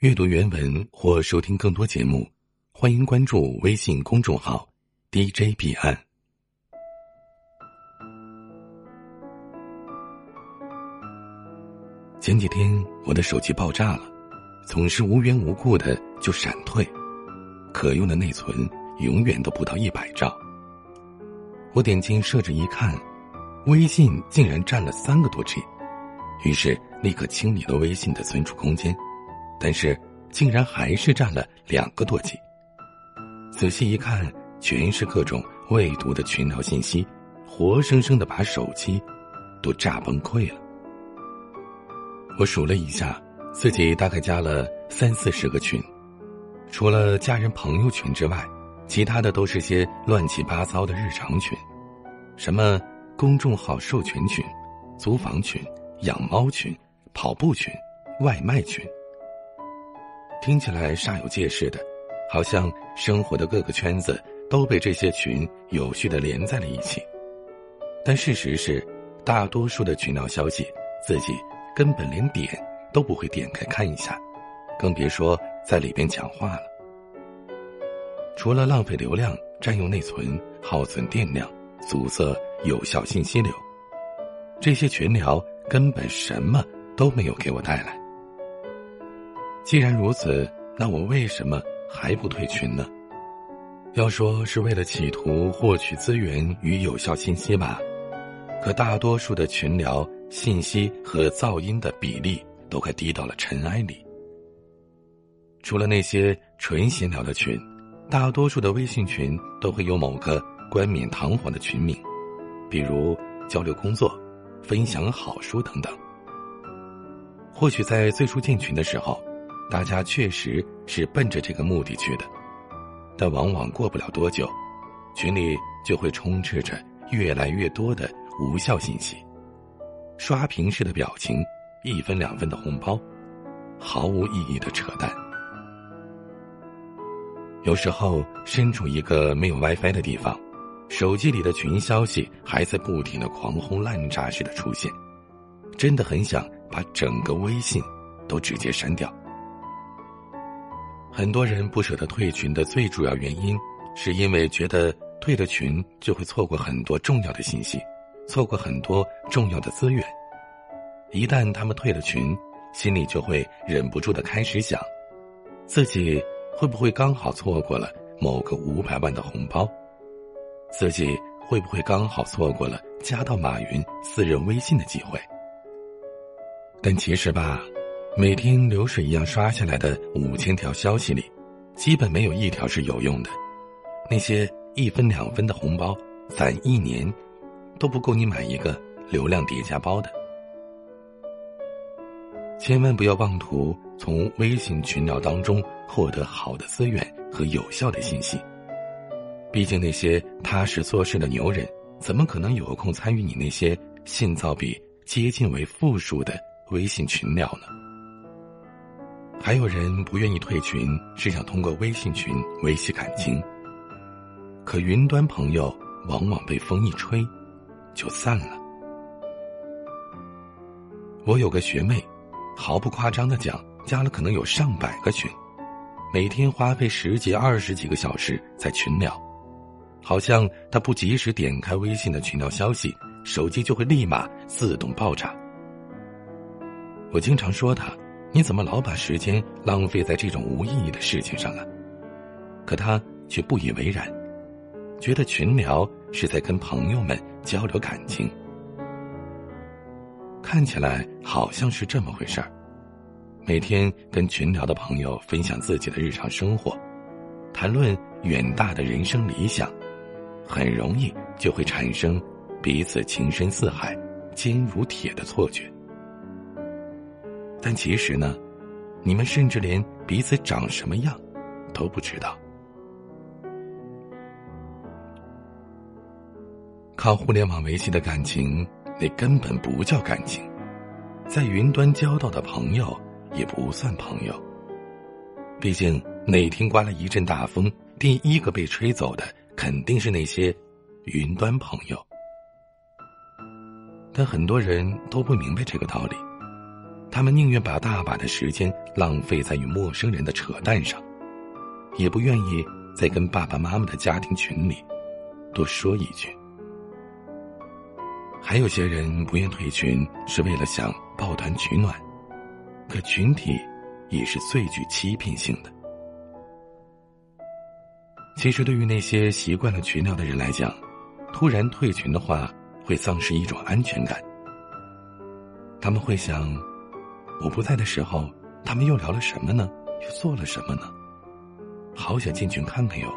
阅读原文或收听更多节目，欢迎关注微信公众号 “DJ 彼岸”。前几天我的手机爆炸了，总是无缘无故的就闪退，可用的内存永远都不到一百兆。我点进设置一看，微信竟然占了三个多 G，于是立刻清理了微信的存储空间。但是，竟然还是占了两个多 G。仔细一看，全是各种未读的群聊信息，活生生的把手机都炸崩溃了。我数了一下，自己大概加了三四十个群，除了家人朋友群之外，其他的都是些乱七八糟的日常群，什么公众号授权群、租房群、养猫群、跑步群、外卖群。听起来煞有介事的，好像生活的各个圈子都被这些群有序的连在了一起。但事实是，大多数的群聊消息，自己根本连点都不会点开看一下，更别说在里边讲话了。除了浪费流量、占用内存、耗损电量、阻塞有效信息流，这些群聊根本什么都没有给我带来。既然如此，那我为什么还不退群呢？要说是为了企图获取资源与有效信息吧，可大多数的群聊信息和噪音的比例都快低到了尘埃里。除了那些纯闲聊的群，大多数的微信群都会有某个冠冕堂皇的群名，比如交流工作、分享好书等等。或许在最初建群的时候。大家确实是奔着这个目的去的，但往往过不了多久，群里就会充斥着越来越多的无效信息，刷屏式的表情，一分两分的红包，毫无意义的扯淡。有时候身处一个没有 WiFi 的地方，手机里的群消息还在不停的狂轰滥炸式的出现，真的很想把整个微信都直接删掉。很多人不舍得退群的最主要原因，是因为觉得退了群就会错过很多重要的信息，错过很多重要的资源。一旦他们退了群，心里就会忍不住的开始想，自己会不会刚好错过了某个五百万的红包？自己会不会刚好错过了加到马云私人微信的机会？但其实吧。每天流水一样刷下来的五千条消息里，基本没有一条是有用的。那些一分两分的红包，攒一年都不够你买一个流量叠加包的。千万不要妄图从微信群聊当中获得好的资源和有效的信息。毕竟那些踏实做事的牛人，怎么可能有空参与你那些信噪比接近为负数的微信群聊呢？还有人不愿意退群，是想通过微信群维系感情。可云端朋友往往被风一吹，就散了。我有个学妹，毫不夸张的讲，加了可能有上百个群，每天花费十几、二十几个小时在群聊，好像她不及时点开微信的群聊消息，手机就会立马自动爆炸。我经常说她。你怎么老把时间浪费在这种无意义的事情上了？可他却不以为然，觉得群聊是在跟朋友们交流感情。看起来好像是这么回事儿，每天跟群聊的朋友分享自己的日常生活，谈论远大的人生理想，很容易就会产生彼此情深似海、坚如铁的错觉。但其实呢，你们甚至连彼此长什么样都不知道。靠互联网维系的感情，那根本不叫感情；在云端交到的朋友，也不算朋友。毕竟哪天刮了一阵大风，第一个被吹走的肯定是那些云端朋友。但很多人都不明白这个道理。他们宁愿把大把的时间浪费在与陌生人的扯淡上，也不愿意在跟爸爸妈妈的家庭群里多说一句。还有些人不愿退群，是为了想抱团取暖，可群体也是最具欺骗性的。其实，对于那些习惯了群聊的人来讲，突然退群的话，会丧失一种安全感。他们会想。我不在的时候，他们又聊了什么呢？又做了什么呢？好想进群看看哟。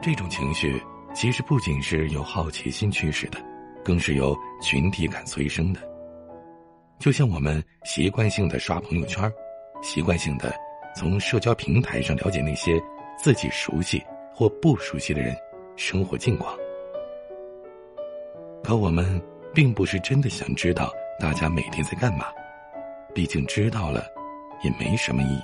这种情绪其实不仅是由好奇心驱使的，更是由群体感催生的。就像我们习惯性的刷朋友圈，习惯性的从社交平台上了解那些自己熟悉或不熟悉的人生活近况，可我们并不是真的想知道。大家每天在干嘛？毕竟知道了，也没什么意义。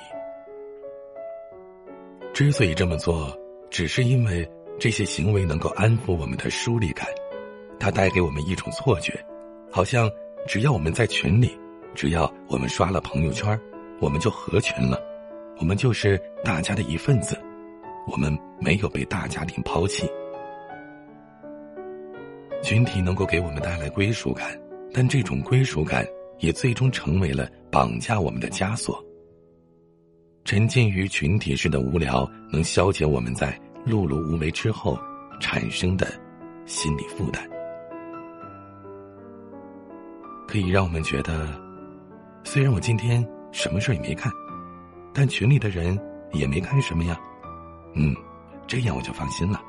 之所以这么做，只是因为这些行为能够安抚我们的疏离感，它带给我们一种错觉，好像只要我们在群里，只要我们刷了朋友圈，我们就合群了，我们就是大家的一份子，我们没有被大家庭抛弃。群体能够给我们带来归属感。但这种归属感也最终成为了绑架我们的枷锁。沉浸于群体式的无聊，能消解我们在碌碌无为之后产生的心理负担，可以让我们觉得，虽然我今天什么事也没干，但群里的人也没干什么呀，嗯，这样我就放心了。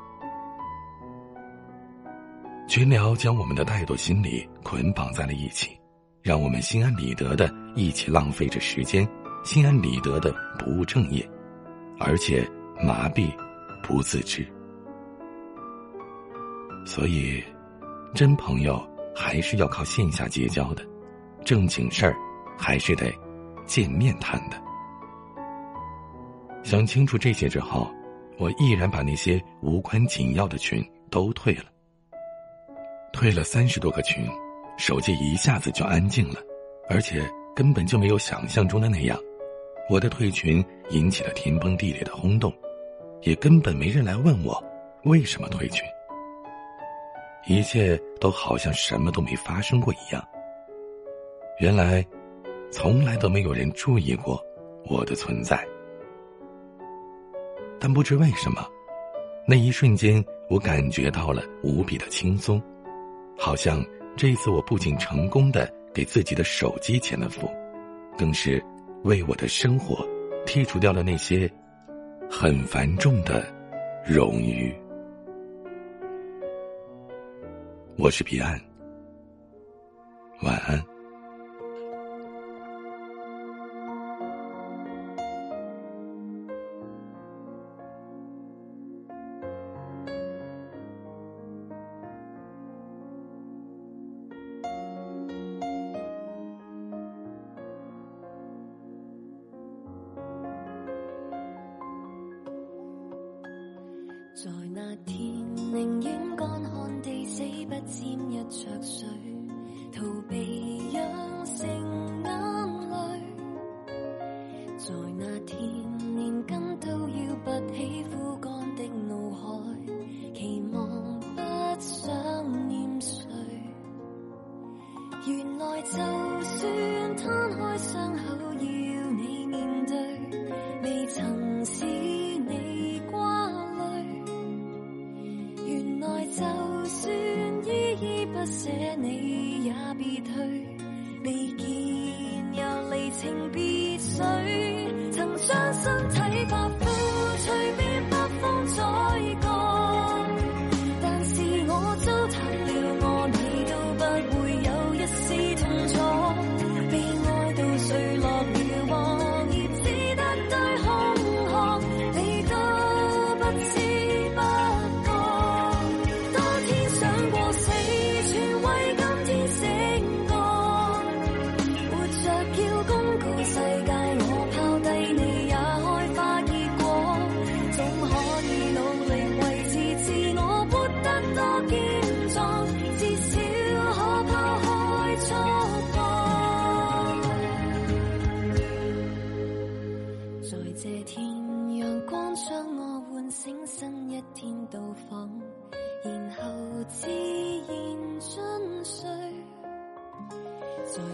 群聊将我们的怠惰心理捆绑在了一起，让我们心安理得的一起浪费着时间，心安理得的不务正业，而且麻痹不自知。所以，真朋友还是要靠线下结交的，正经事儿还是得见面谈的。想清楚这些之后，我毅然把那些无关紧要的群都退了。退了三十多个群，手机一下子就安静了，而且根本就没有想象中的那样。我的退群引起了天崩地裂的轰动，也根本没人来问我为什么退群。一切都好像什么都没发生过一样。原来，从来都没有人注意过我的存在。但不知为什么，那一瞬间，我感觉到了无比的轻松。好像这一次，我不仅成功的给自己的手机签了付，更是为我的生活剔除掉了那些很繁重的荣誉。我是彼岸，晚安。沾一着水，逃避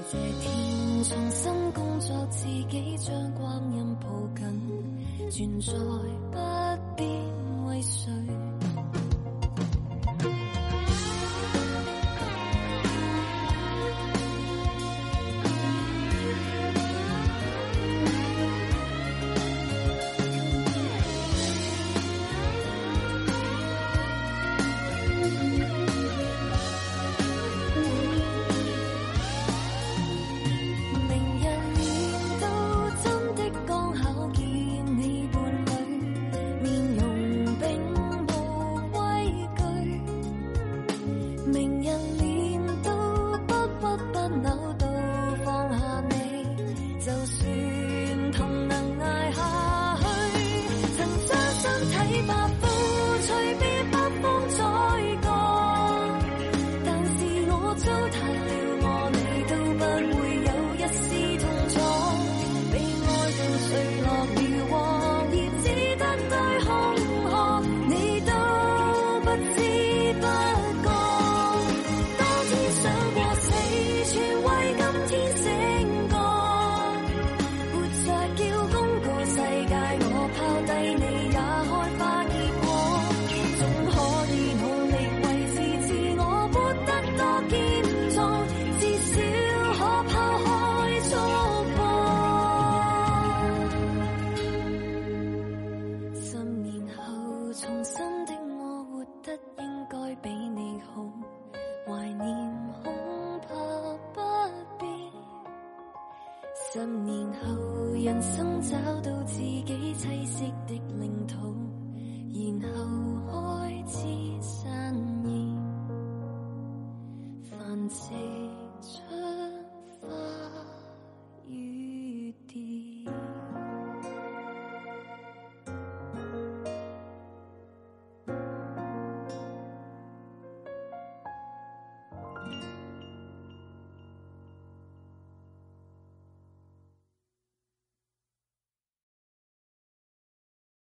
这天重新工作自己将光阴抱紧存在不必为谁。see. 十年后，人生找到自己栖息的领土，然后开始散意繁殖出花。